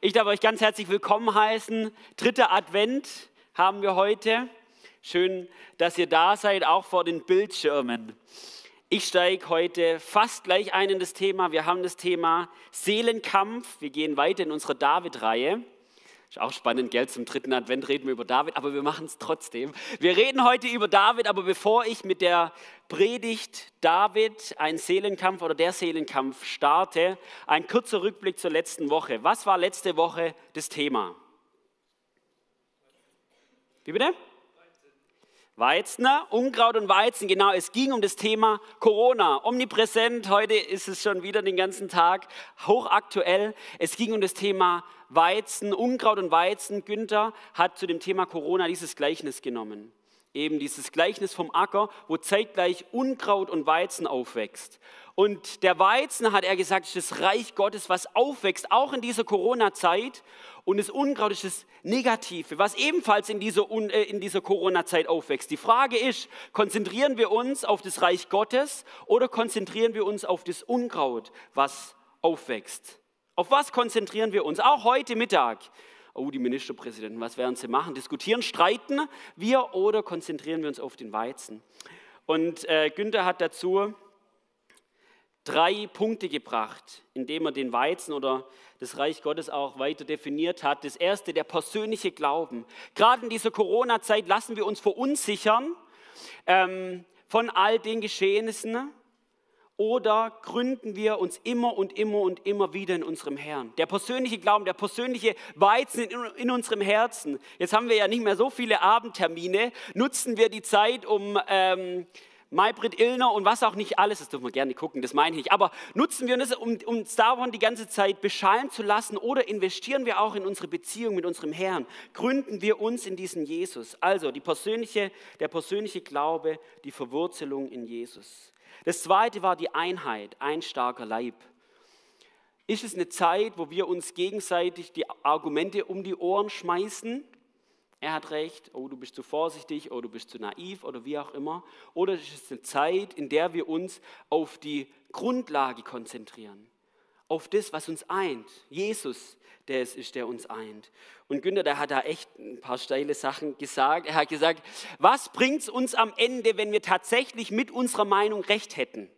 Ich darf euch ganz herzlich willkommen heißen. Dritter Advent haben wir heute. Schön, dass ihr da seid, auch vor den Bildschirmen. Ich steige heute fast gleich ein in das Thema. Wir haben das Thema Seelenkampf. Wir gehen weiter in unserer David-Reihe. Ist auch spannend, gell? Zum dritten Advent reden wir über David, aber wir machen es trotzdem. Wir reden heute über David, aber bevor ich mit der Predigt David, ein Seelenkampf oder der Seelenkampf starte, ein kurzer Rückblick zur letzten Woche. Was war letzte Woche das Thema? Wie bitte? Weizen, Unkraut und Weizen, genau, es ging um das Thema Corona. Omnipräsent, heute ist es schon wieder den ganzen Tag hochaktuell. Es ging um das Thema Weizen, Unkraut und Weizen. Günther hat zu dem Thema Corona dieses Gleichnis genommen. Eben dieses Gleichnis vom Acker, wo zeitgleich Unkraut und Weizen aufwächst. Und der Weizen, hat er gesagt, ist das Reich Gottes, was aufwächst, auch in dieser Corona-Zeit. Und das Unkraut ist das Negative, was ebenfalls in dieser, äh, in dieser Corona-Zeit aufwächst. Die Frage ist, konzentrieren wir uns auf das Reich Gottes oder konzentrieren wir uns auf das Unkraut, was aufwächst? Auf was konzentrieren wir uns? Auch heute Mittag. Oh, die Ministerpräsidenten, was werden sie machen? Diskutieren, streiten wir oder konzentrieren wir uns auf den Weizen? Und äh, Günther hat dazu drei Punkte gebracht, indem er den Weizen oder das Reich Gottes auch weiter definiert hat. Das erste, der persönliche Glauben. Gerade in dieser Corona-Zeit lassen wir uns verunsichern ähm, von all den Geschehnissen oder gründen wir uns immer und immer und immer wieder in unserem Herrn? Der persönliche Glauben, der persönliche Weizen in, unserem Herzen. Jetzt haben wir ja nicht mehr so viele Abendtermine. Nutzen wir die Zeit, um ähm, Maybrit Illner und was auch nicht alles, das dürfen wir gerne gucken, das meine ich nicht, aber nutzen wir das, um, um davon die ganze Zeit beschallen zu lassen oder investieren wir auch in unsere Beziehung mit unserem Herrn? Gründen wir uns in diesen Jesus? Also persönliche, der persönliche Glaube, die Verwurzelung in Jesus. Das zweite war die Einheit, ein starker Leib. Ist es eine Zeit, wo wir uns gegenseitig die Argumente um die Ohren schmeißen? Er hat recht, oh, du bist zu vorsichtig, oh, du bist zu naiv oder wie auch immer. Oder ist es eine Zeit, in der wir uns auf die Grundlage konzentrieren, auf das, was uns eint. Jesus, der es ist, der uns eint. Und Günther, der hat da echt ein paar steile Sachen gesagt. Er hat gesagt, was bringt es uns am Ende, wenn wir tatsächlich mit unserer Meinung recht hätten,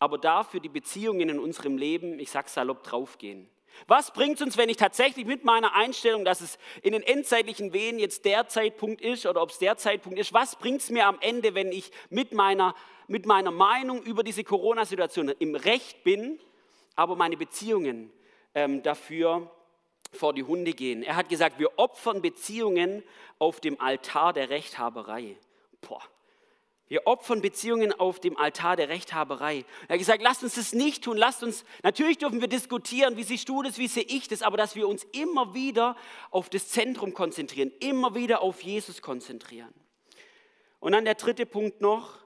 aber dafür die Beziehungen in unserem Leben, ich sag salopp, draufgehen? Was bringt es uns, wenn ich tatsächlich mit meiner Einstellung, dass es in den endzeitlichen Wehen jetzt der Zeitpunkt ist oder ob es der Zeitpunkt ist, was bringt es mir am Ende, wenn ich mit meiner, mit meiner Meinung über diese Corona-Situation im Recht bin, aber meine Beziehungen ähm, dafür vor die Hunde gehen? Er hat gesagt, wir opfern Beziehungen auf dem Altar der Rechthaberei. Boah, wir opfern Beziehungen auf dem Altar der Rechthaberei. Er hat gesagt, lasst uns das nicht tun. Lasst uns, natürlich dürfen wir diskutieren, wie siehst du das, wie sehe ich das, aber dass wir uns immer wieder auf das Zentrum konzentrieren, immer wieder auf Jesus konzentrieren. Und dann der dritte Punkt noch,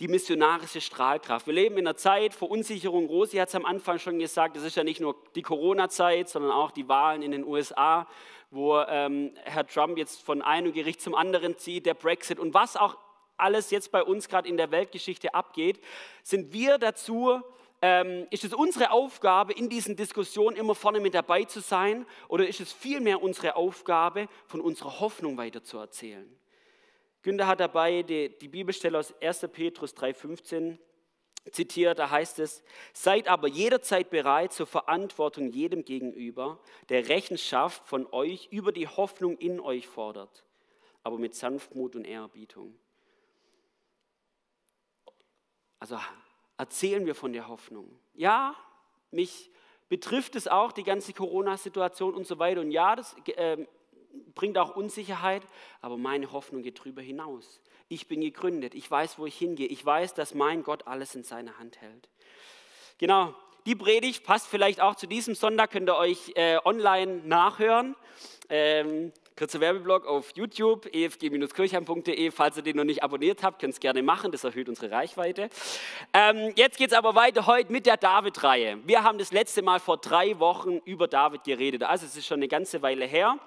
die missionarische Strahlkraft. Wir leben in einer Zeit, Verunsicherung, Rosi hat es am Anfang schon gesagt, es ist ja nicht nur die Corona-Zeit, sondern auch die Wahlen in den USA, wo ähm, Herr Trump jetzt von einem Gericht zum anderen zieht, der Brexit und was auch alles jetzt bei uns gerade in der Weltgeschichte abgeht, sind wir dazu, ähm, ist es unsere Aufgabe, in diesen Diskussionen immer vorne mit dabei zu sein oder ist es vielmehr unsere Aufgabe, von unserer Hoffnung weiterzuerzählen? Günther hat dabei die, die Bibelstelle aus 1. Petrus 3,15 zitiert, da heißt es, seid aber jederzeit bereit zur Verantwortung jedem gegenüber, der Rechenschaft von euch über die Hoffnung in euch fordert, aber mit Sanftmut und Ehrerbietung. Also erzählen wir von der Hoffnung. Ja, mich betrifft es auch, die ganze Corona-Situation und so weiter. Und ja, das äh, bringt auch Unsicherheit, aber meine Hoffnung geht darüber hinaus. Ich bin gegründet, ich weiß, wo ich hingehe, ich weiß, dass mein Gott alles in seiner Hand hält. Genau, die Predigt passt vielleicht auch zu diesem Sonntag, könnt ihr euch äh, online nachhören. Ähm, Kurzer Werbeblock auf YouTube, efg-kirchheim.de. Falls ihr den noch nicht abonniert habt, könnt ihr es gerne machen, das erhöht unsere Reichweite. Ähm, jetzt geht es aber weiter heute mit der David-Reihe. Wir haben das letzte Mal vor drei Wochen über David geredet, also es ist schon eine ganze Weile her.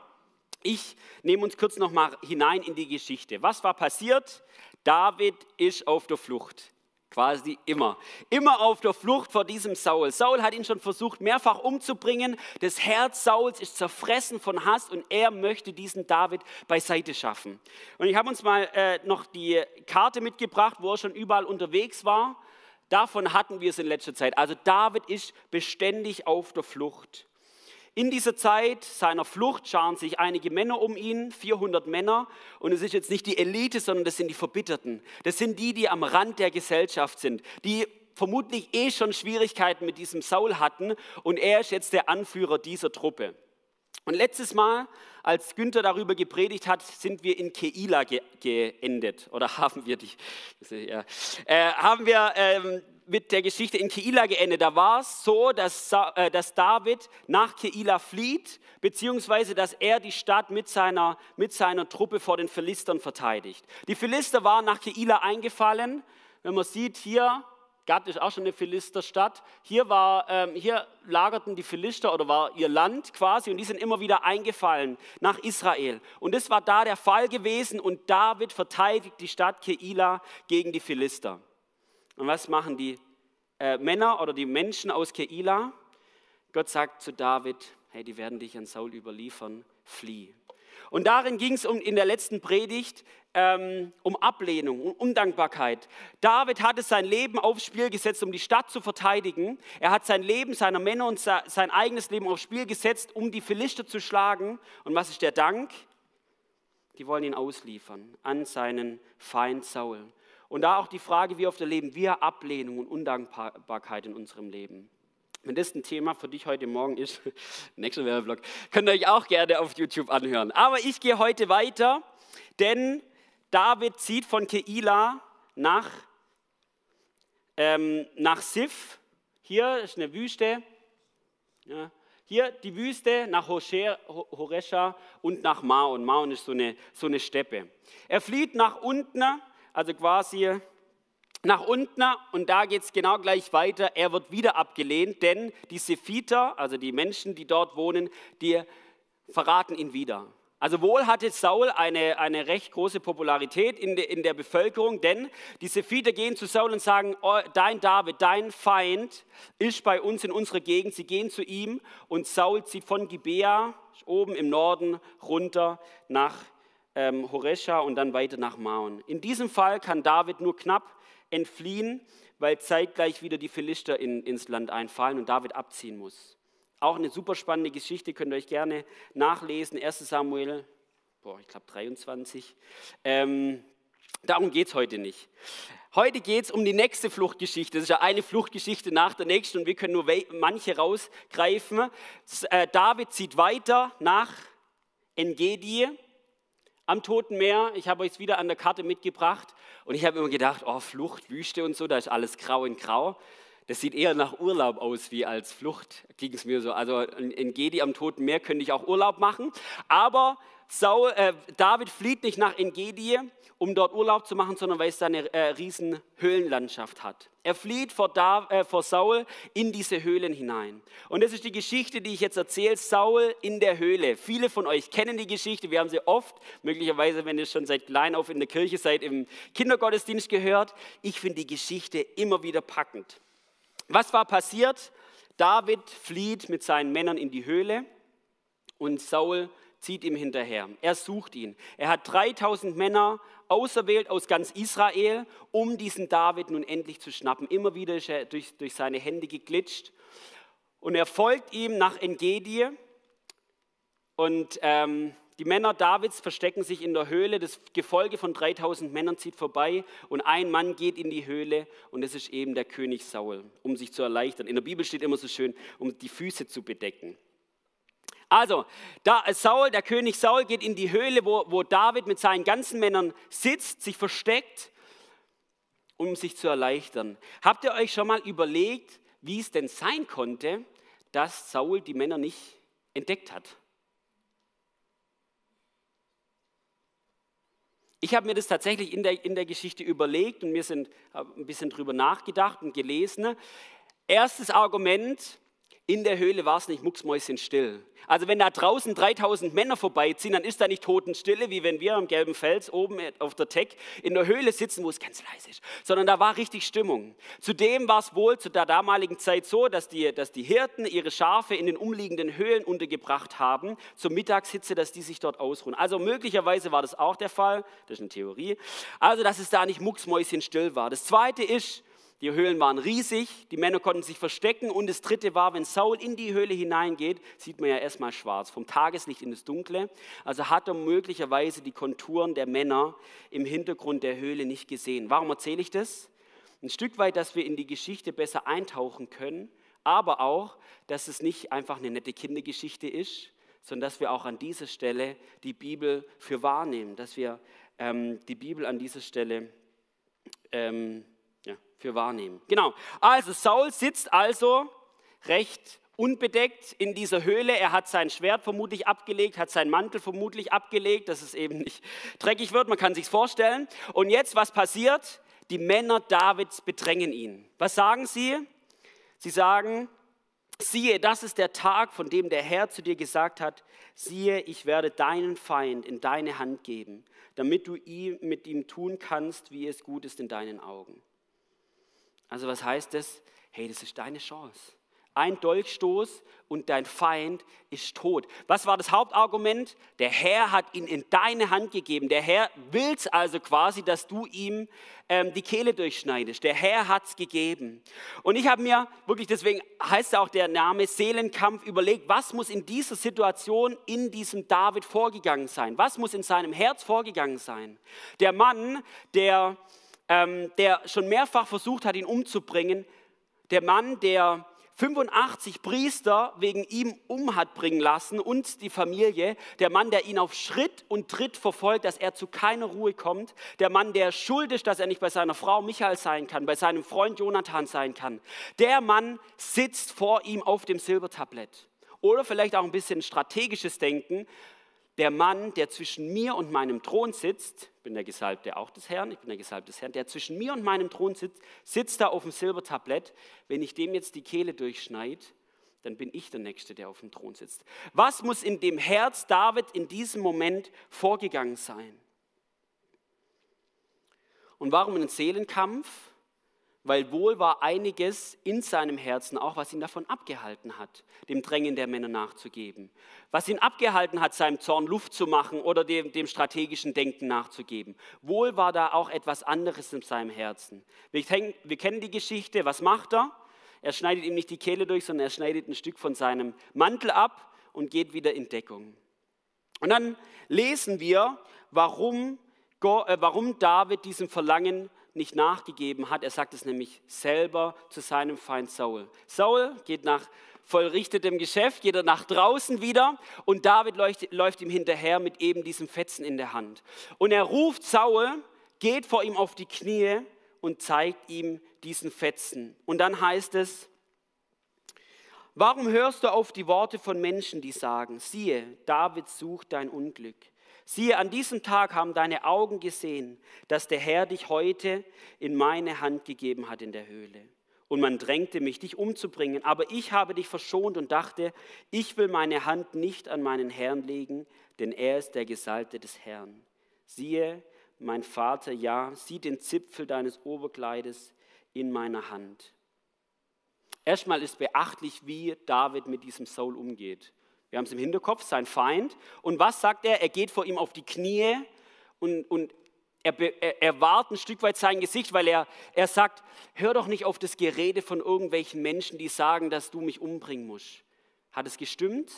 Ich nehme uns kurz noch mal hinein in die Geschichte. Was war passiert? David ist auf der Flucht. Quasi immer. Immer auf der Flucht vor diesem Saul. Saul hat ihn schon versucht, mehrfach umzubringen. Das Herz Sauls ist zerfressen von Hass und er möchte diesen David beiseite schaffen. Und ich habe uns mal äh, noch die Karte mitgebracht, wo er schon überall unterwegs war. Davon hatten wir es in letzter Zeit. Also David ist beständig auf der Flucht. In dieser Zeit seiner Flucht scharen sich einige Männer um ihn, 400 Männer. Und es ist jetzt nicht die Elite, sondern das sind die Verbitterten. Das sind die, die am Rand der Gesellschaft sind, die vermutlich eh schon Schwierigkeiten mit diesem Saul hatten. Und er ist jetzt der Anführer dieser Truppe. Und letztes Mal, als Günther darüber gepredigt hat, sind wir in Keila ge geendet. Oder haben wir dich? Ja, äh, haben wir ähm, mit der Geschichte in Keila geendet. Da war es so, dass, äh, dass David nach Keila flieht, beziehungsweise dass er die Stadt mit seiner, mit seiner Truppe vor den Philistern verteidigt. Die Philister waren nach Keila eingefallen. Wenn man sieht, hier, Gad ist auch schon eine Philisterstadt. Hier, war, ähm, hier lagerten die Philister oder war ihr Land quasi und die sind immer wieder eingefallen nach Israel. Und das war da der Fall gewesen und David verteidigt die Stadt Keila gegen die Philister. Und was machen die äh, Männer oder die Menschen aus Keila? Gott sagt zu David, hey, die werden dich an Saul überliefern, flieh. Und darin ging es um, in der letzten Predigt ähm, um Ablehnung, um Undankbarkeit. David hatte sein Leben aufs Spiel gesetzt, um die Stadt zu verteidigen. Er hat sein Leben seiner Männer und sein eigenes Leben aufs Spiel gesetzt, um die Philister zu schlagen. Und was ist der Dank? Die wollen ihn ausliefern an seinen Feind Saul. Und da auch die Frage, wie oft erleben wir Ablehnung und Undankbarkeit in unserem Leben. Wenn das ein Thema für dich heute Morgen ist, nächster Werbeblock, könnt ihr euch auch gerne auf YouTube anhören. Aber ich gehe heute weiter, denn David zieht von Keila nach, ähm, nach Sif. Hier ist eine Wüste. Ja. Hier die Wüste nach Horesha und nach Maon. Maon ist so eine, so eine Steppe. Er flieht nach unten also quasi nach unten und da geht es genau gleich weiter. Er wird wieder abgelehnt, denn die Sephiter, also die Menschen, die dort wohnen, die verraten ihn wieder. Also wohl hatte Saul eine, eine recht große Popularität in, de, in der Bevölkerung, denn die Sephiter gehen zu Saul und sagen, oh, dein David, dein Feind ist bei uns in unserer Gegend. Sie gehen zu ihm und Saul zieht von Gibea, oben im Norden, runter nach ähm, Horesha und dann weiter nach Maon. In diesem Fall kann David nur knapp entfliehen, weil zeitgleich wieder die Philister in, ins Land einfallen und David abziehen muss. Auch eine super spannende Geschichte, könnt ihr euch gerne nachlesen. 1 Samuel, boah, ich glaube 23. Ähm, darum geht es heute nicht. Heute geht es um die nächste Fluchtgeschichte. Das ist ja eine Fluchtgeschichte nach der nächsten und wir können nur manche rausgreifen. Äh, David zieht weiter nach Engedi am Toten Meer. Ich habe euch es wieder an der Karte mitgebracht und ich habe immer gedacht, oh, Flucht, Wüste und so, da ist alles grau in grau. Das sieht eher nach Urlaub aus wie als Flucht, ging es mir so. Also in Gedi am Toten Meer könnte ich auch Urlaub machen. Aber Saul, äh, David flieht nicht nach Engedi, um dort Urlaub zu machen, sondern weil es da eine äh, riesen Höhlenlandschaft hat. Er flieht vor, da, äh, vor Saul in diese Höhlen hinein. Und das ist die Geschichte, die ich jetzt erzähle, Saul in der Höhle. Viele von euch kennen die Geschichte, wir haben sie oft, möglicherweise, wenn ihr schon seit klein auf in der Kirche seid, im Kindergottesdienst gehört. Ich finde die Geschichte immer wieder packend. Was war passiert? David flieht mit seinen Männern in die Höhle und Saul zieht ihm hinterher. Er sucht ihn. Er hat 3000 Männer auserwählt aus ganz Israel, um diesen David nun endlich zu schnappen. Immer wieder ist er durch, durch seine Hände geglitscht. Und er folgt ihm nach Engedi. Und ähm, die Männer Davids verstecken sich in der Höhle. Das Gefolge von 3000 Männern zieht vorbei. Und ein Mann geht in die Höhle. Und es ist eben der König Saul, um sich zu erleichtern. In der Bibel steht immer so schön, um die Füße zu bedecken. Also, da Saul, der König Saul geht in die Höhle, wo, wo David mit seinen ganzen Männern sitzt, sich versteckt, um sich zu erleichtern. Habt ihr euch schon mal überlegt, wie es denn sein konnte, dass Saul die Männer nicht entdeckt hat? Ich habe mir das tatsächlich in der, in der Geschichte überlegt und wir sind ein bisschen drüber nachgedacht und gelesen. Erstes Argument, in der Höhle war es nicht mucksmäuschenstill. Also wenn da draußen 3000 Männer vorbeiziehen, dann ist da nicht Totenstille, wie wenn wir am gelben Fels oben auf der Tech in der Höhle sitzen, wo es ganz leise ist, sondern da war richtig Stimmung. Zudem war es wohl zu der damaligen Zeit so, dass die, dass die Hirten ihre Schafe in den umliegenden Höhlen untergebracht haben, zur Mittagshitze, dass die sich dort ausruhen. Also möglicherweise war das auch der Fall, das ist eine Theorie, also dass es da nicht mucksmäuschenstill war. Das Zweite ist, die Höhlen waren riesig, die Männer konnten sich verstecken und das dritte war, wenn Saul in die Höhle hineingeht, sieht man ja erstmal schwarz, vom Tageslicht in das Dunkle. Also hat er möglicherweise die Konturen der Männer im Hintergrund der Höhle nicht gesehen. Warum erzähle ich das? Ein Stück weit, dass wir in die Geschichte besser eintauchen können, aber auch, dass es nicht einfach eine nette Kindergeschichte ist, sondern dass wir auch an dieser Stelle die Bibel für wahrnehmen, dass wir ähm, die Bibel an dieser Stelle ähm, für wahrnehmen. Genau. Also Saul sitzt also recht unbedeckt in dieser Höhle. Er hat sein Schwert vermutlich abgelegt, hat seinen Mantel vermutlich abgelegt, dass es eben nicht dreckig wird. Man kann sich vorstellen. Und jetzt, was passiert? Die Männer Davids bedrängen ihn. Was sagen sie? Sie sagen, siehe, das ist der Tag, von dem der Herr zu dir gesagt hat, siehe, ich werde deinen Feind in deine Hand geben, damit du mit ihm tun kannst, wie es gut ist in deinen Augen. Also was heißt das? Hey, das ist deine Chance. Ein Dolchstoß und dein Feind ist tot. Was war das Hauptargument? Der Herr hat ihn in deine Hand gegeben. Der Herr will es also quasi, dass du ihm ähm, die Kehle durchschneidest. Der Herr hat es gegeben. Und ich habe mir wirklich, deswegen heißt auch der Name Seelenkampf, überlegt, was muss in dieser Situation in diesem David vorgegangen sein? Was muss in seinem Herz vorgegangen sein? Der Mann, der ähm, der schon mehrfach versucht hat, ihn umzubringen. Der Mann, der 85 Priester wegen ihm um hat bringen lassen und die Familie. Der Mann, der ihn auf Schritt und Tritt verfolgt, dass er zu keiner Ruhe kommt. Der Mann, der schuld ist, dass er nicht bei seiner Frau Michael sein kann, bei seinem Freund Jonathan sein kann. Der Mann sitzt vor ihm auf dem Silbertablett. Oder vielleicht auch ein bisschen strategisches Denken der Mann, der zwischen mir und meinem Thron sitzt, ich bin der Gesalbte auch des Herrn, ich bin der Gesalbte des Herrn, der zwischen mir und meinem Thron sitzt, sitzt da auf dem Silbertablett. Wenn ich dem jetzt die Kehle durchschneide, dann bin ich der Nächste, der auf dem Thron sitzt. Was muss in dem Herz David in diesem Moment vorgegangen sein? Und warum ein Seelenkampf? Weil wohl war einiges in seinem Herzen auch, was ihn davon abgehalten hat, dem Drängen der Männer nachzugeben. Was ihn abgehalten hat, seinem Zorn Luft zu machen oder dem, dem strategischen Denken nachzugeben. Wohl war da auch etwas anderes in seinem Herzen. Wir, wir kennen die Geschichte, was macht er? Er schneidet ihm nicht die Kehle durch, sondern er schneidet ein Stück von seinem Mantel ab und geht wieder in Deckung. Und dann lesen wir, warum, äh, warum David diesem Verlangen nicht nachgegeben hat. Er sagt es nämlich selber zu seinem Feind Saul. Saul geht nach vollrichtetem Geschäft, geht er nach draußen wieder und David läuft, läuft ihm hinterher mit eben diesem Fetzen in der Hand. Und er ruft Saul, geht vor ihm auf die Knie und zeigt ihm diesen Fetzen. Und dann heißt es, warum hörst du auf die Worte von Menschen, die sagen, siehe, David sucht dein Unglück. Siehe, an diesem Tag haben deine Augen gesehen, dass der Herr dich heute in meine Hand gegeben hat in der Höhle. Und man drängte mich, dich umzubringen. Aber ich habe dich verschont und dachte, ich will meine Hand nicht an meinen Herrn legen, denn er ist der Gesalbte des Herrn. Siehe, mein Vater, ja, sieh den Zipfel deines Oberkleides in meiner Hand. Erstmal ist beachtlich, wie David mit diesem Saul umgeht. Wir haben es im Hinterkopf, sein Feind. Und was sagt er? Er geht vor ihm auf die Knie und, und er, er, er wahrt ein Stück weit sein Gesicht, weil er, er sagt, hör doch nicht auf das Gerede von irgendwelchen Menschen, die sagen, dass du mich umbringen musst. Hat es gestimmt?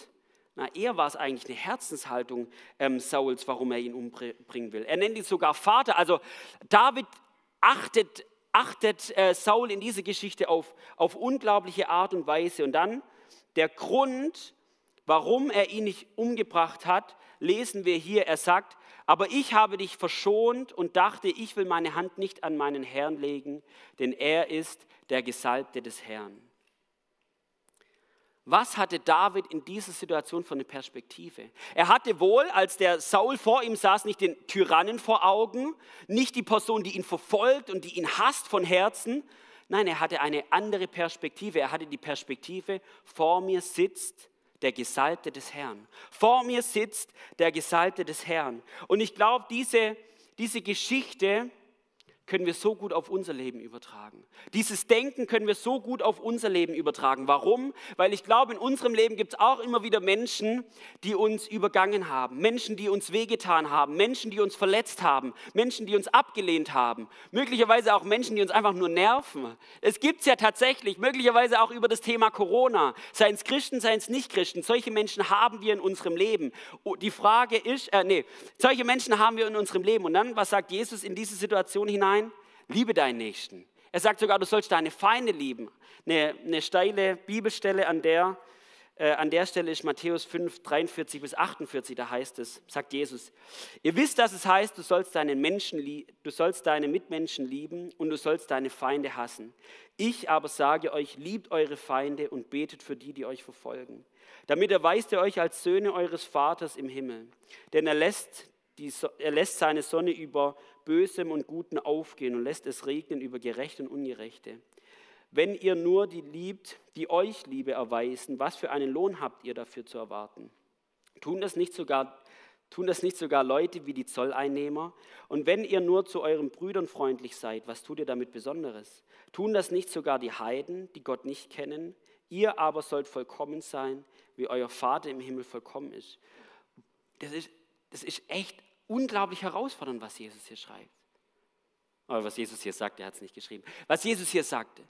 Na, eher war es eigentlich eine Herzenshaltung ähm, Sauls, warum er ihn umbringen will. Er nennt ihn sogar Vater. Also David achtet, achtet äh, Saul in dieser Geschichte auf, auf unglaubliche Art und Weise. Und dann der Grund, Warum er ihn nicht umgebracht hat, lesen wir hier. Er sagt, aber ich habe dich verschont und dachte, ich will meine Hand nicht an meinen Herrn legen, denn er ist der Gesalbte des Herrn. Was hatte David in dieser Situation für eine Perspektive? Er hatte wohl, als der Saul vor ihm saß, nicht den Tyrannen vor Augen, nicht die Person, die ihn verfolgt und die ihn hasst von Herzen. Nein, er hatte eine andere Perspektive. Er hatte die Perspektive, vor mir sitzt der Gesalbte des Herrn. Vor mir sitzt der Gesalbte des Herrn. Und ich glaube, diese, diese Geschichte können wir so gut auf unser Leben übertragen. Dieses Denken können wir so gut auf unser Leben übertragen. Warum? Weil ich glaube, in unserem Leben gibt es auch immer wieder Menschen, die uns übergangen haben, Menschen, die uns wehgetan haben, Menschen, die uns verletzt haben, Menschen, die uns abgelehnt haben, möglicherweise auch Menschen, die uns einfach nur nerven. Es gibt es ja tatsächlich, möglicherweise auch über das Thema Corona, seien es Christen, seien es Nicht-Christen. Solche Menschen haben wir in unserem Leben. Oh, die Frage ist, äh, nee, solche Menschen haben wir in unserem Leben. Und dann, was sagt Jesus in diese Situation hinein? Liebe deinen Nächsten. Er sagt sogar, du sollst deine Feinde lieben. Eine, eine steile Bibelstelle, an der, äh, an der Stelle ist Matthäus 5, 43 bis 48, da heißt es, sagt Jesus, ihr wisst, dass es heißt, du sollst, deinen Menschen, du sollst deine Mitmenschen lieben und du sollst deine Feinde hassen. Ich aber sage euch, liebt eure Feinde und betet für die, die euch verfolgen. Damit erweist er euch als Söhne eures Vaters im Himmel. Denn er lässt, die, er lässt seine Sonne über Bösem und Guten aufgehen und lässt es regnen über Gerechte und Ungerechte. Wenn ihr nur die liebt, die euch Liebe erweisen, was für einen Lohn habt ihr dafür zu erwarten? Tun das nicht sogar, tun das nicht sogar Leute wie die Zolleinnehmer? Und wenn ihr nur zu euren Brüdern freundlich seid, was tut ihr damit Besonderes? Tun das nicht sogar die Heiden, die Gott nicht kennen? Ihr aber sollt vollkommen sein, wie euer Vater im Himmel vollkommen ist. Das ist, das ist echt unglaublich herausfordernd, was Jesus hier schreibt. Oder was Jesus hier sagt, er hat es nicht geschrieben. Was Jesus hier sagte.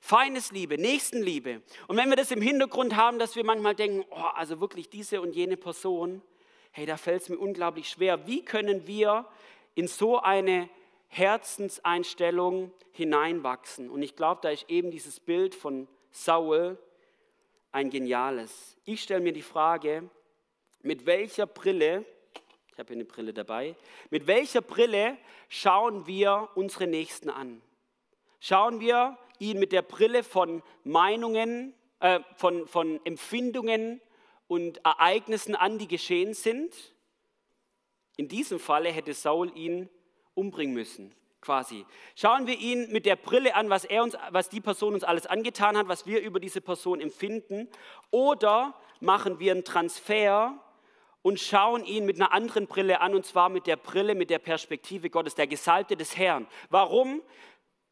Feindesliebe, Nächstenliebe. Und wenn wir das im Hintergrund haben, dass wir manchmal denken, oh, also wirklich diese und jene Person, hey, da fällt es mir unglaublich schwer. Wie können wir in so eine Herzenseinstellung hineinwachsen? Und ich glaube, da ist eben dieses Bild von Saul ein geniales. Ich stelle mir die Frage, mit welcher Brille habe hier eine Brille dabei. Mit welcher Brille schauen wir unsere Nächsten an? Schauen wir ihn mit der Brille von Meinungen, äh, von, von Empfindungen und Ereignissen an, die geschehen sind? In diesem Falle hätte Saul ihn umbringen müssen, quasi. Schauen wir ihn mit der Brille an, was, er uns, was die Person uns alles angetan hat, was wir über diese Person empfinden, oder machen wir einen Transfer und schauen ihn mit einer anderen Brille an, und zwar mit der Brille, mit der Perspektive Gottes, der Gesalbte des Herrn. Warum?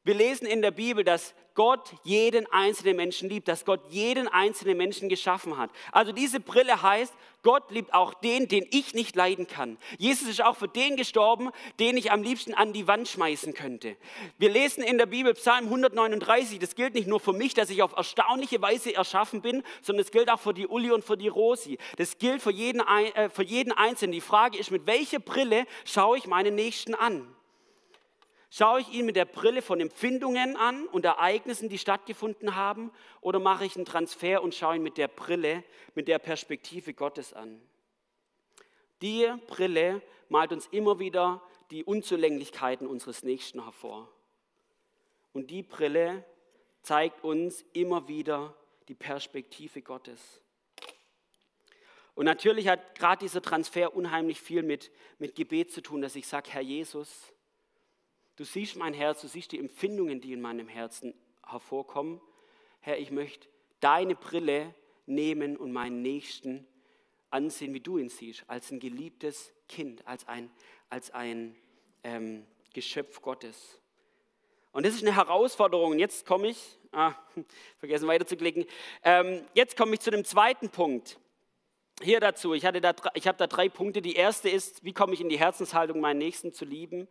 Wir lesen in der Bibel, dass Gott jeden einzelnen Menschen liebt, dass Gott jeden einzelnen Menschen geschaffen hat. Also diese Brille heißt, Gott liebt auch den, den ich nicht leiden kann. Jesus ist auch für den gestorben, den ich am liebsten an die Wand schmeißen könnte. Wir lesen in der Bibel Psalm 139, das gilt nicht nur für mich, dass ich auf erstaunliche Weise erschaffen bin, sondern es gilt auch für die Uli und für die Rosi. Das gilt für jeden, äh, für jeden Einzelnen. Die Frage ist, mit welcher Brille schaue ich meinen Nächsten an? Schaue ich ihn mit der Brille von Empfindungen an und Ereignissen, die stattgefunden haben, oder mache ich einen Transfer und schaue ihn mit der Brille, mit der Perspektive Gottes an? Die Brille malt uns immer wieder die Unzulänglichkeiten unseres Nächsten hervor. Und die Brille zeigt uns immer wieder die Perspektive Gottes. Und natürlich hat gerade dieser Transfer unheimlich viel mit, mit Gebet zu tun, dass ich sage, Herr Jesus, Du siehst mein Herz, du siehst die Empfindungen, die in meinem Herzen hervorkommen. Herr, ich möchte deine Brille nehmen und meinen Nächsten ansehen, wie du ihn siehst, als ein geliebtes Kind, als ein, als ein ähm, Geschöpf Gottes. Und das ist eine Herausforderung. Jetzt komme ich, ah, vergessen weiterzuklicken, ähm, jetzt komme ich zu dem zweiten Punkt. Hier dazu, ich, da, ich habe da drei Punkte. Die erste ist, wie komme ich in die Herzenshaltung, meinen Nächsten zu lieben?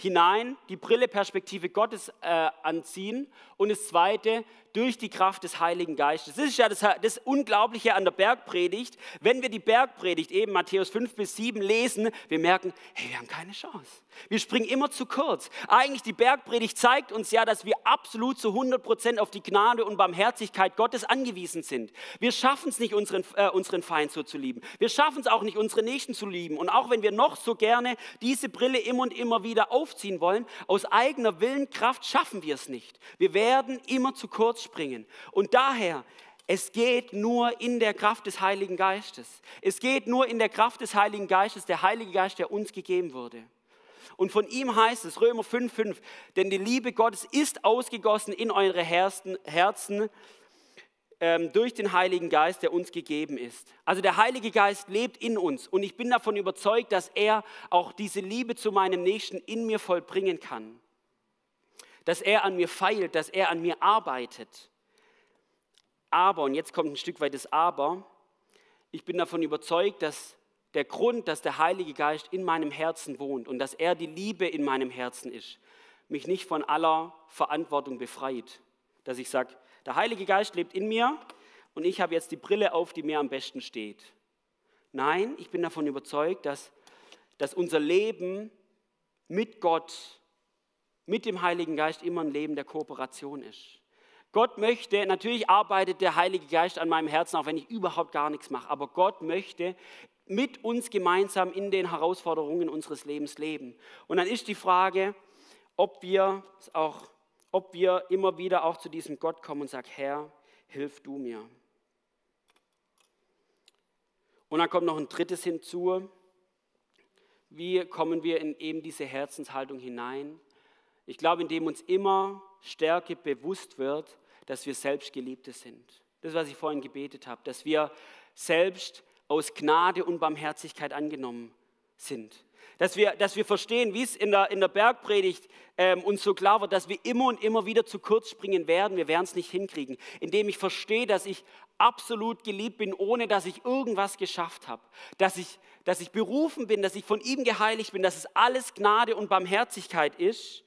Hinein, die Brille Perspektive Gottes äh, anziehen. Und das Zweite, durch die Kraft des Heiligen Geistes. Das ist ja das, das, Unglaubliche an der Bergpredigt. Wenn wir die Bergpredigt eben Matthäus 5 bis 7 lesen, wir merken, hey, wir haben keine Chance. Wir springen immer zu kurz. Eigentlich die Bergpredigt zeigt uns ja, dass wir absolut zu 100 Prozent auf die Gnade und Barmherzigkeit Gottes angewiesen sind. Wir schaffen es nicht, unseren, äh, unseren Feind so zu lieben. Wir schaffen es auch nicht, unsere Nächsten zu lieben. Und auch wenn wir noch so gerne diese Brille immer und immer wieder aufziehen wollen, aus eigener Willenkraft schaffen wir es nicht. Wir werden immer zu kurz springen. Und daher, es geht nur in der Kraft des Heiligen Geistes. Es geht nur in der Kraft des Heiligen Geistes, der Heilige Geist, der uns gegeben wurde. Und von ihm heißt es, Römer 5,5, denn die Liebe Gottes ist ausgegossen in eure Herzen, Herzen ähm, durch den Heiligen Geist, der uns gegeben ist. Also der Heilige Geist lebt in uns und ich bin davon überzeugt, dass er auch diese Liebe zu meinem Nächsten in mir vollbringen kann. Dass er an mir feilt, dass er an mir arbeitet. Aber, und jetzt kommt ein Stück weit das Aber, ich bin davon überzeugt, dass der Grund, dass der Heilige Geist in meinem Herzen wohnt und dass er die Liebe in meinem Herzen ist, mich nicht von aller Verantwortung befreit. Dass ich sage, der Heilige Geist lebt in mir und ich habe jetzt die Brille auf, die mir am besten steht. Nein, ich bin davon überzeugt, dass, dass unser Leben mit Gott, mit dem Heiligen Geist immer ein Leben der Kooperation ist. Gott möchte, natürlich arbeitet der Heilige Geist an meinem Herzen, auch wenn ich überhaupt gar nichts mache, aber Gott möchte mit uns gemeinsam in den Herausforderungen unseres Lebens leben. Und dann ist die Frage, ob wir auch, ob wir immer wieder auch zu diesem Gott kommen und sagen, Herr, hilf du mir. Und dann kommt noch ein drittes hinzu. Wie kommen wir in eben diese Herzenshaltung hinein? Ich glaube, indem uns immer stärker bewusst wird, dass wir Selbstgeliebte sind. Das, was ich vorhin gebetet habe, dass wir selbst aus Gnade und Barmherzigkeit angenommen sind. Dass wir, dass wir verstehen, wie es in der, in der Bergpredigt ähm, uns so klar wird, dass wir immer und immer wieder zu kurz springen werden. Wir werden es nicht hinkriegen. Indem ich verstehe, dass ich absolut geliebt bin, ohne dass ich irgendwas geschafft habe. Dass ich, dass ich berufen bin, dass ich von ihm geheiligt bin, dass es alles Gnade und Barmherzigkeit ist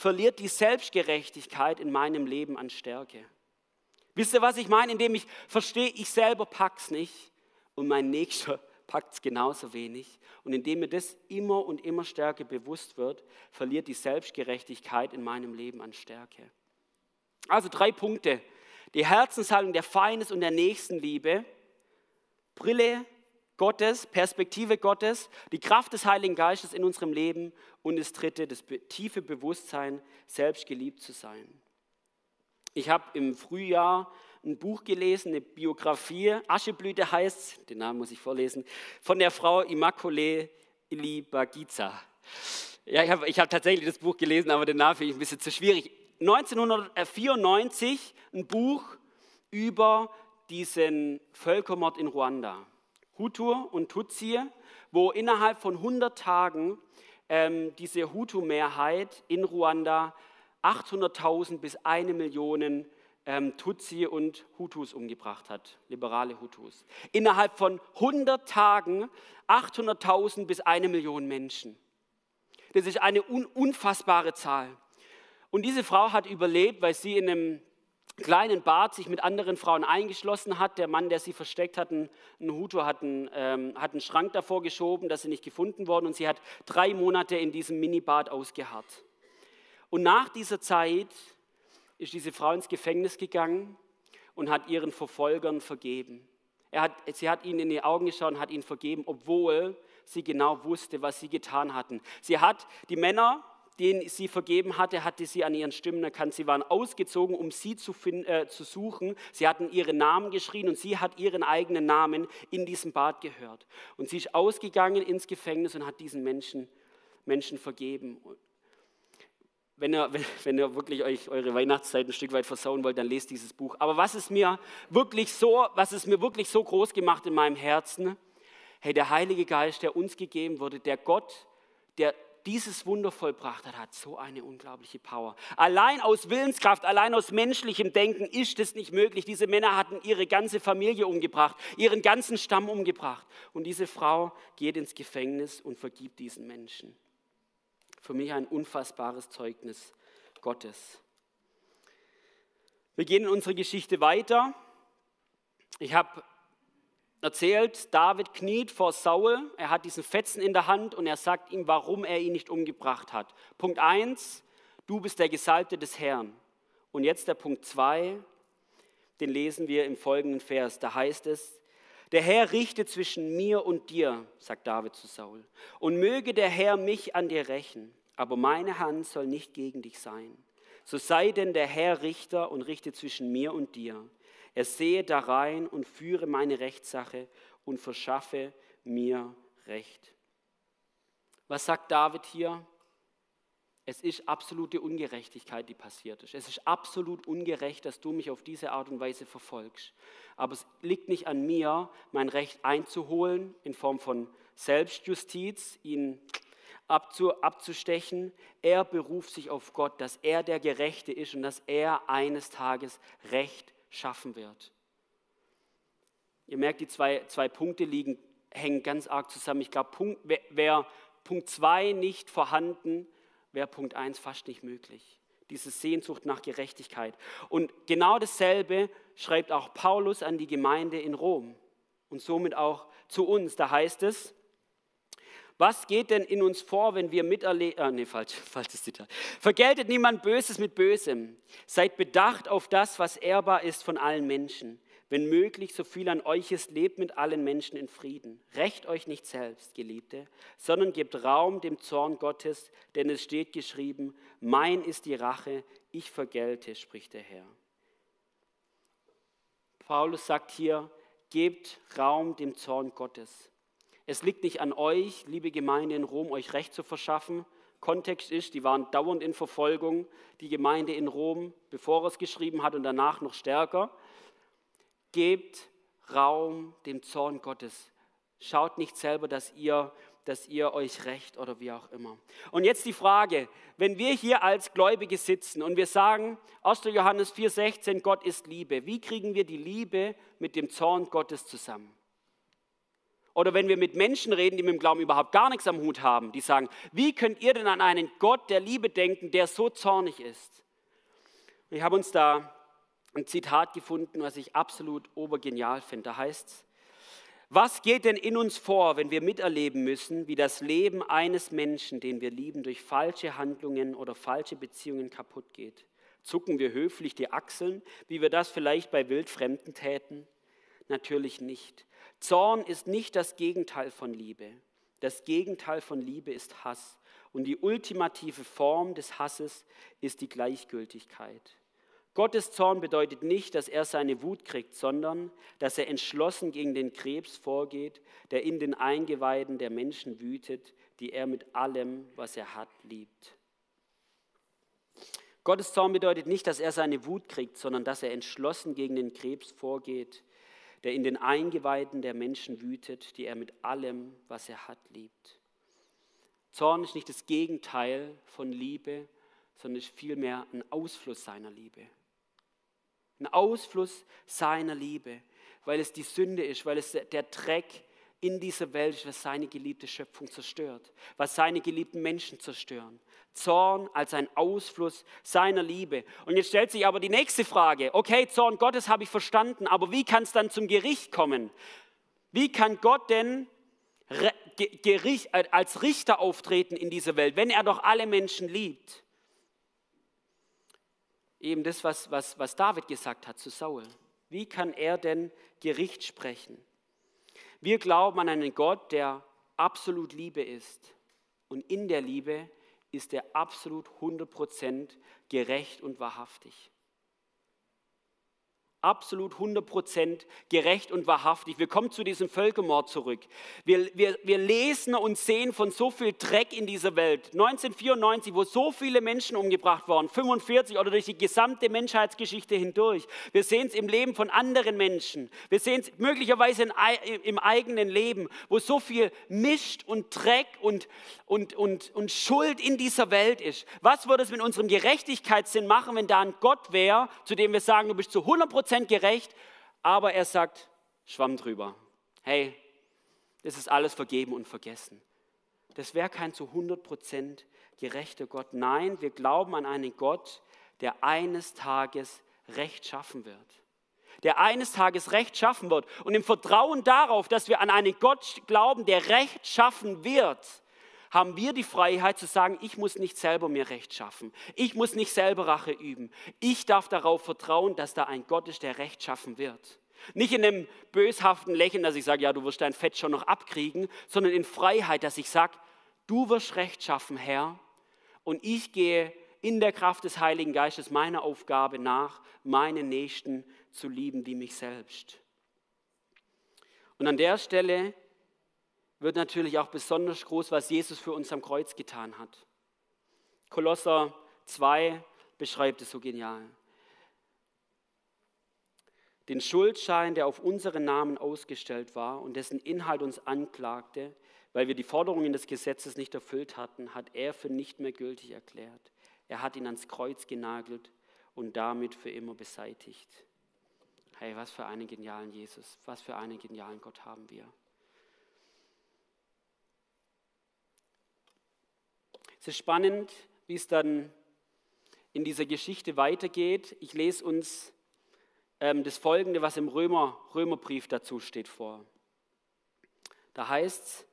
verliert die Selbstgerechtigkeit in meinem Leben an Stärke. Wisst ihr, was ich meine? Indem ich verstehe, ich selber pack's nicht und mein Nächster packt es genauso wenig. Und indem mir das immer und immer stärker bewusst wird, verliert die Selbstgerechtigkeit in meinem Leben an Stärke. Also drei Punkte. Die Herzenshaltung der Feindes und der Nächstenliebe, Brille Gottes, Perspektive Gottes, die Kraft des Heiligen Geistes in unserem Leben und das dritte, das tiefe Bewusstsein, selbst geliebt zu sein. Ich habe im Frühjahr ein Buch gelesen, eine Biografie, Ascheblüte heißt, den Namen muss ich vorlesen, von der Frau Immaculée Ilibagiza. Ja, ich habe hab tatsächlich das Buch gelesen, aber den Namen finde ich ein bisschen zu schwierig. 1994 ein Buch über diesen Völkermord in Ruanda. Hutu und Tutsi, wo innerhalb von 100 Tagen ähm, diese Hutu-Mehrheit in Ruanda 800.000 bis eine Million ähm, Tutsi und Hutus umgebracht hat, liberale Hutus. Innerhalb von 100 Tagen 800.000 bis eine Million Menschen. Das ist eine un unfassbare Zahl. Und diese Frau hat überlebt, weil sie in einem kleinen Bad sich mit anderen Frauen eingeschlossen hat. Der Mann, der sie versteckt hat, ein, Hutu, hat einen, ähm, hat einen Schrank davor geschoben, dass sie nicht gefunden worden und sie hat drei Monate in diesem Minibad ausgeharrt. Und nach dieser Zeit ist diese Frau ins Gefängnis gegangen und hat ihren Verfolgern vergeben. Er hat, sie hat ihnen in die Augen geschaut und hat ihnen vergeben, obwohl sie genau wusste, was sie getan hatten. Sie hat die Männer den sie vergeben hatte, hatte sie an ihren Stimmen erkannt. Sie waren ausgezogen, um sie zu, finden, äh, zu suchen. Sie hatten ihren Namen geschrien und sie hat ihren eigenen Namen in diesem Bad gehört. Und sie ist ausgegangen ins Gefängnis und hat diesen Menschen, Menschen vergeben. Wenn ihr, wenn ihr wirklich euch eure Weihnachtszeit ein Stück weit versauen wollt, dann lest dieses Buch. Aber was ist mir wirklich so, was ist mir wirklich so groß gemacht in meinem Herzen? Hey, der Heilige Geist, der uns gegeben wurde, der Gott, der dieses Wunder vollbracht hat, hat so eine unglaubliche Power. Allein aus Willenskraft, allein aus menschlichem Denken ist es nicht möglich. Diese Männer hatten ihre ganze Familie umgebracht, ihren ganzen Stamm umgebracht. Und diese Frau geht ins Gefängnis und vergibt diesen Menschen. Für mich ein unfassbares Zeugnis Gottes. Wir gehen in unsere Geschichte weiter. Ich habe erzählt, David kniet vor Saul, er hat diesen Fetzen in der Hand und er sagt ihm, warum er ihn nicht umgebracht hat. Punkt 1, du bist der Gesalbte des Herrn. Und jetzt der Punkt 2, den lesen wir im folgenden Vers. Da heißt es, der Herr richte zwischen mir und dir, sagt David zu Saul, und möge der Herr mich an dir rächen, aber meine Hand soll nicht gegen dich sein. So sei denn der Herr Richter und richte zwischen mir und dir. Er sehe da rein und führe meine Rechtssache und verschaffe mir Recht. Was sagt David hier? Es ist absolute Ungerechtigkeit, die passiert ist. Es ist absolut ungerecht, dass du mich auf diese Art und Weise verfolgst. Aber es liegt nicht an mir, mein Recht einzuholen in Form von Selbstjustiz, ihn abzustechen. Er beruft sich auf Gott, dass er der Gerechte ist und dass er eines Tages Recht schaffen wird. Ihr merkt, die zwei, zwei Punkte liegen, hängen ganz arg zusammen. Ich glaube, wer Punkt 2 nicht vorhanden, wäre Punkt 1 fast nicht möglich. Diese Sehnsucht nach Gerechtigkeit. Und genau dasselbe schreibt auch Paulus an die Gemeinde in Rom und somit auch zu uns. Da heißt es, was geht denn in uns vor, wenn wir miterleben? Ah, nee, falsch, falsches Zitat. Vergeltet niemand Böses mit Bösem. Seid bedacht auf das, was ehrbar ist von allen Menschen. Wenn möglich, so viel an euch ist, lebt mit allen Menschen in Frieden. Recht euch nicht selbst, Geliebte, sondern gebt Raum dem Zorn Gottes, denn es steht geschrieben, mein ist die Rache, ich vergelte, spricht der Herr. Paulus sagt hier, gebt Raum dem Zorn Gottes. Es liegt nicht an euch, liebe Gemeinde in Rom, euch Recht zu verschaffen. Kontext ist, die waren dauernd in Verfolgung, die Gemeinde in Rom, bevor er es geschrieben hat und danach noch stärker. Gebt Raum dem Zorn Gottes. Schaut nicht selber, dass ihr, dass ihr euch recht oder wie auch immer. Und jetzt die Frage, wenn wir hier als Gläubige sitzen und wir sagen, 1. Johannes 4,16, Gott ist Liebe, wie kriegen wir die Liebe mit dem Zorn Gottes zusammen? Oder wenn wir mit Menschen reden, die mit dem Glauben überhaupt gar nichts am Hut haben, die sagen, wie könnt ihr denn an einen Gott der Liebe denken, der so zornig ist? Ich habe uns da ein Zitat gefunden, was ich absolut obergenial finde. Da heißt es, was geht denn in uns vor, wenn wir miterleben müssen, wie das Leben eines Menschen, den wir lieben, durch falsche Handlungen oder falsche Beziehungen kaputt geht? Zucken wir höflich die Achseln, wie wir das vielleicht bei Wildfremden täten? Natürlich nicht. Zorn ist nicht das Gegenteil von Liebe. Das Gegenteil von Liebe ist Hass. Und die ultimative Form des Hasses ist die Gleichgültigkeit. Gottes Zorn bedeutet nicht, dass er seine Wut kriegt, sondern dass er entschlossen gegen den Krebs vorgeht, der in den Eingeweiden der Menschen wütet, die er mit allem, was er hat, liebt. Gottes Zorn bedeutet nicht, dass er seine Wut kriegt, sondern dass er entschlossen gegen den Krebs vorgeht, der in den Eingeweiden der Menschen wütet, die er mit allem, was er hat, liebt. Zorn ist nicht das Gegenteil von Liebe, sondern ist vielmehr ein Ausfluss seiner Liebe ein Ausfluss seiner Liebe, weil es die Sünde ist, weil es der Dreck in dieser Welt ist, was seine geliebte Schöpfung zerstört, was seine geliebten Menschen zerstören. Zorn als ein Ausfluss seiner Liebe. Und jetzt stellt sich aber die nächste Frage. Okay, Zorn Gottes habe ich verstanden, aber wie kann es dann zum Gericht kommen? Wie kann Gott denn als Richter auftreten in dieser Welt, wenn er doch alle Menschen liebt? Eben das, was, was, was David gesagt hat zu Saul. Wie kann er denn Gericht sprechen? Wir glauben an einen Gott, der absolut Liebe ist. Und in der Liebe ist er absolut 100% gerecht und wahrhaftig absolut 100% gerecht und wahrhaftig. Wir kommen zu diesem Völkermord zurück. Wir, wir, wir lesen und sehen von so viel Dreck in dieser Welt. 1994, wo so viele Menschen umgebracht wurden, 45 oder durch die gesamte Menschheitsgeschichte hindurch. Wir sehen es im Leben von anderen Menschen. Wir sehen es möglicherweise in, im eigenen Leben, wo so viel Mischt und Dreck und, und, und, und Schuld in dieser Welt ist. Was würde es mit unserem Gerechtigkeitssinn machen, wenn da ein Gott wäre, zu dem wir sagen, du bist zu 100% 100% gerecht, aber er sagt, schwamm drüber. Hey, das ist alles vergeben und vergessen. Das wäre kein zu 100% gerechter Gott. Nein, wir glauben an einen Gott, der eines Tages Recht schaffen wird. Der eines Tages Recht schaffen wird. Und im Vertrauen darauf, dass wir an einen Gott glauben, der Recht schaffen wird, haben wir die Freiheit zu sagen, ich muss nicht selber mir Recht schaffen. Ich muss nicht selber Rache üben. Ich darf darauf vertrauen, dass da ein Gott ist, der Recht schaffen wird. Nicht in einem böshaften Lächeln, dass ich sage, ja, du wirst dein Fett schon noch abkriegen, sondern in Freiheit, dass ich sage, du wirst Recht schaffen, Herr, und ich gehe in der Kraft des Heiligen Geistes meiner Aufgabe nach, meine Nächsten zu lieben wie mich selbst. Und an der Stelle wird natürlich auch besonders groß, was Jesus für uns am Kreuz getan hat. Kolosser 2 beschreibt es so genial. Den Schuldschein, der auf unseren Namen ausgestellt war und dessen Inhalt uns anklagte, weil wir die Forderungen des Gesetzes nicht erfüllt hatten, hat er für nicht mehr gültig erklärt. Er hat ihn ans Kreuz genagelt und damit für immer beseitigt. Hey, was für einen genialen Jesus, was für einen genialen Gott haben wir. Es ist spannend, wie es dann in dieser Geschichte weitergeht. Ich lese uns ähm, das Folgende, was im Römer, Römerbrief dazu steht, vor. Da heißt es,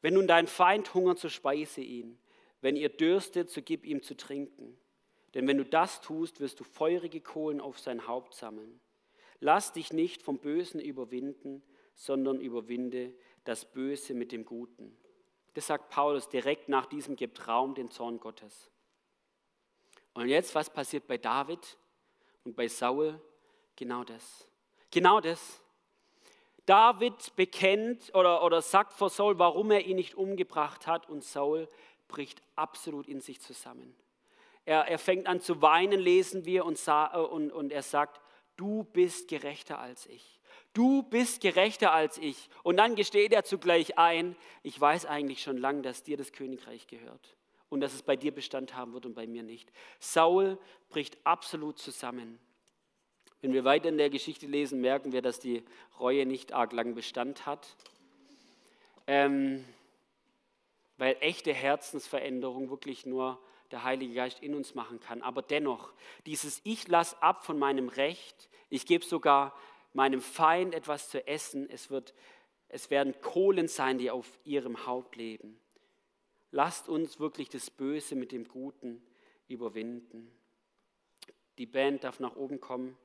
wenn nun dein Feind hungert, so speise ihn. Wenn ihr dürstet, so gib ihm zu trinken. Denn wenn du das tust, wirst du feurige Kohlen auf sein Haupt sammeln. Lass dich nicht vom Bösen überwinden, sondern überwinde das Böse mit dem Guten. Das sagt Paulus direkt nach diesem gibt Raum den Zorn Gottes. Und jetzt, was passiert bei David und bei Saul? Genau das. Genau das. David bekennt oder, oder sagt vor Saul, warum er ihn nicht umgebracht hat und Saul bricht absolut in sich zusammen. Er, er fängt an zu weinen, lesen wir, und, und, und er sagt, du bist gerechter als ich. Du bist gerechter als ich. Und dann gesteht er zugleich ein, ich weiß eigentlich schon lange, dass dir das Königreich gehört und dass es bei dir Bestand haben wird und bei mir nicht. Saul bricht absolut zusammen. Wenn wir weiter in der Geschichte lesen, merken wir, dass die Reue nicht arg lang Bestand hat. Ähm, weil echte Herzensveränderung wirklich nur der Heilige Geist in uns machen kann. Aber dennoch, dieses Ich lass ab von meinem Recht, ich gebe sogar meinem Feind etwas zu essen, es, wird, es werden Kohlen sein, die auf ihrem Haupt leben. Lasst uns wirklich das Böse mit dem Guten überwinden. Die Band darf nach oben kommen.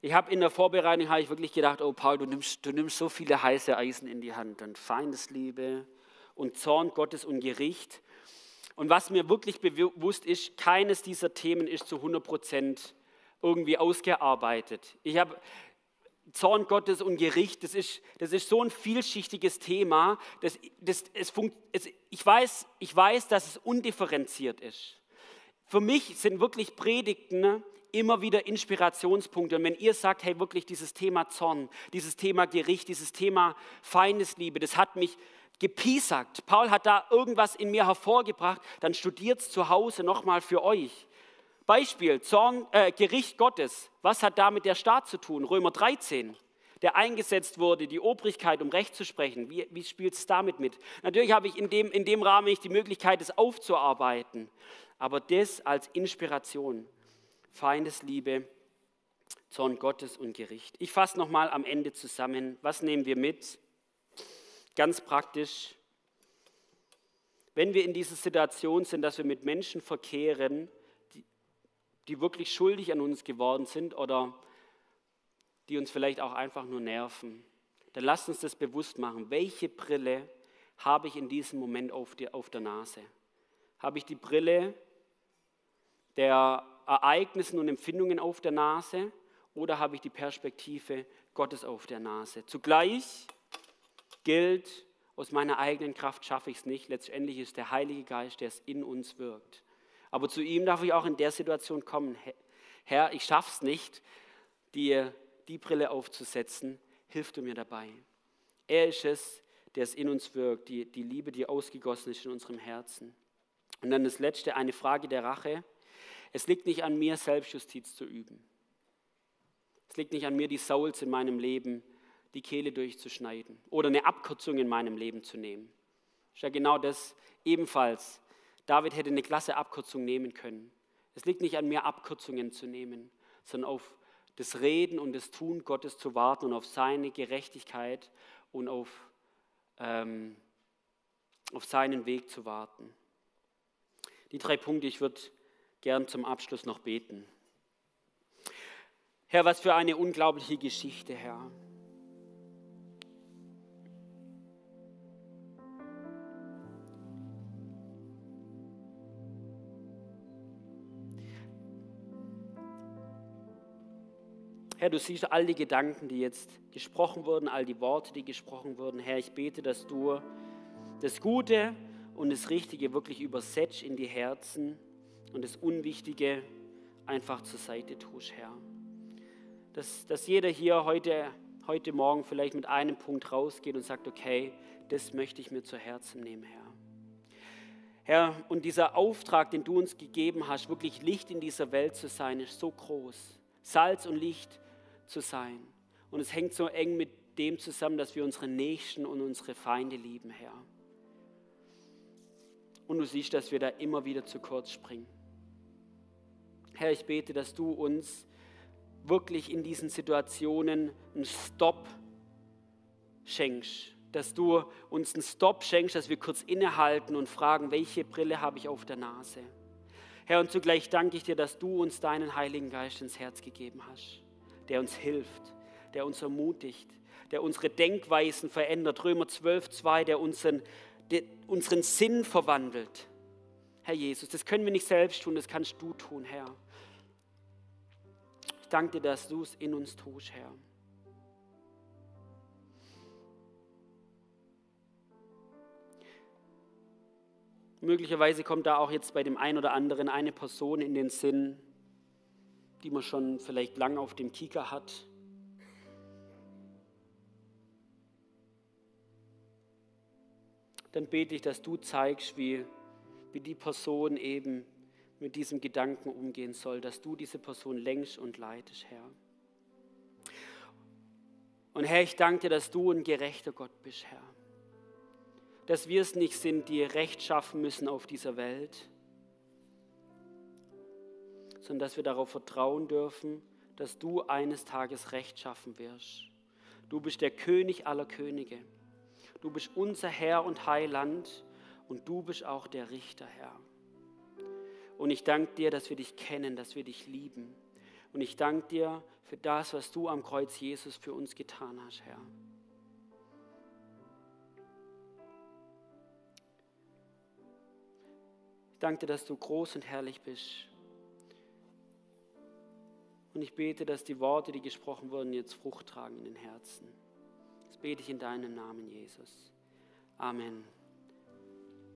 Ich habe in der Vorbereitung ich wirklich gedacht, oh Paul, du nimmst, du nimmst so viele heiße Eisen in die Hand und Feindesliebe und Zorn Gottes und Gericht. Und was mir wirklich bewusst ist, keines dieser Themen ist zu 100 Prozent irgendwie ausgearbeitet. Ich habe Zorn Gottes und Gericht, das ist, das ist so ein vielschichtiges Thema. Das, das, es es, ich, weiß, ich weiß, dass es undifferenziert ist. Für mich sind wirklich Predigten immer wieder Inspirationspunkte. Und wenn ihr sagt, hey, wirklich dieses Thema Zorn, dieses Thema Gericht, dieses Thema Feindesliebe, das hat mich gepiesackt. Paul hat da irgendwas in mir hervorgebracht, dann studiert es zu Hause nochmal für euch. Beispiel, Zorn, äh, Gericht Gottes. Was hat da mit der Staat zu tun? Römer 13, der eingesetzt wurde, die Obrigkeit, um Recht zu sprechen. Wie, wie spielt es damit mit? Natürlich habe ich in dem, in dem Rahmen nicht die Möglichkeit, es aufzuarbeiten, aber das als Inspiration. Feindesliebe, Zorn Gottes und Gericht. Ich fasse nochmal am Ende zusammen. Was nehmen wir mit? Ganz praktisch. Wenn wir in dieser Situation sind, dass wir mit Menschen verkehren, die wirklich schuldig an uns geworden sind oder die uns vielleicht auch einfach nur nerven, dann lasst uns das bewusst machen. Welche Brille habe ich in diesem Moment auf, die, auf der Nase? Habe ich die Brille der Ereignissen und Empfindungen auf der Nase oder habe ich die Perspektive Gottes auf der Nase? Zugleich gilt, aus meiner eigenen Kraft schaffe ich es nicht. Letztendlich ist der Heilige Geist, der es in uns wirkt. Aber zu ihm darf ich auch in der Situation kommen. Herr, ich schaffe es nicht, dir die Brille aufzusetzen. Hilf du mir dabei. Er ist es, der es in uns wirkt, die, die Liebe, die ausgegossen ist in unserem Herzen. Und dann das Letzte, eine Frage der Rache. Es liegt nicht an mir, Selbstjustiz zu üben. Es liegt nicht an mir, die Souls in meinem Leben, die Kehle durchzuschneiden oder eine Abkürzung in meinem Leben zu nehmen. Ist ja genau das ebenfalls David hätte eine klasse Abkürzung nehmen können. Es liegt nicht an mir, Abkürzungen zu nehmen, sondern auf das Reden und das Tun Gottes zu warten und auf seine Gerechtigkeit und auf, ähm, auf seinen Weg zu warten. Die drei Punkte, ich würde gern zum Abschluss noch beten. Herr, was für eine unglaubliche Geschichte, Herr. Herr, du siehst all die Gedanken, die jetzt gesprochen wurden, all die Worte, die gesprochen wurden. Herr, ich bete, dass du das Gute und das Richtige wirklich übersetzt in die Herzen und das Unwichtige einfach zur Seite tust, Herr. Dass, dass jeder hier heute, heute Morgen vielleicht mit einem Punkt rausgeht und sagt, okay, das möchte ich mir zu Herzen nehmen, Herr. Herr, und dieser Auftrag, den du uns gegeben hast, wirklich Licht in dieser Welt zu sein, ist so groß. Salz und Licht zu sein. Und es hängt so eng mit dem zusammen, dass wir unsere Nächsten und unsere Feinde lieben, Herr. Und du siehst, dass wir da immer wieder zu kurz springen. Herr, ich bete, dass du uns wirklich in diesen Situationen einen Stopp schenkst. Dass du uns einen Stopp schenkst, dass wir kurz innehalten und fragen, welche Brille habe ich auf der Nase. Herr, und zugleich danke ich dir, dass du uns deinen Heiligen Geist ins Herz gegeben hast der uns hilft, der uns ermutigt, der unsere Denkweisen verändert. Römer 12, 2, der unseren, der unseren Sinn verwandelt. Herr Jesus, das können wir nicht selbst tun, das kannst du tun, Herr. Ich danke dir, dass du es in uns tust, Herr. Möglicherweise kommt da auch jetzt bei dem einen oder anderen eine Person in den Sinn, die man schon vielleicht lang auf dem Kieker hat. Dann bete ich, dass du zeigst, wie, wie die Person eben mit diesem Gedanken umgehen soll, dass du diese Person längst und leitest, Herr. Und Herr, ich danke dir, dass du ein gerechter Gott bist, Herr. Dass wir es nicht sind, die Recht schaffen müssen auf dieser Welt, sondern dass wir darauf vertrauen dürfen, dass du eines Tages Recht schaffen wirst. Du bist der König aller Könige. Du bist unser Herr und Heiland und du bist auch der Richter, Herr. Und ich danke dir, dass wir dich kennen, dass wir dich lieben. Und ich danke dir für das, was du am Kreuz Jesus für uns getan hast, Herr. Ich danke dir, dass du groß und herrlich bist und ich bete, dass die Worte, die gesprochen wurden, jetzt Frucht tragen in den Herzen. Das bete ich in deinem Namen, Jesus. Amen.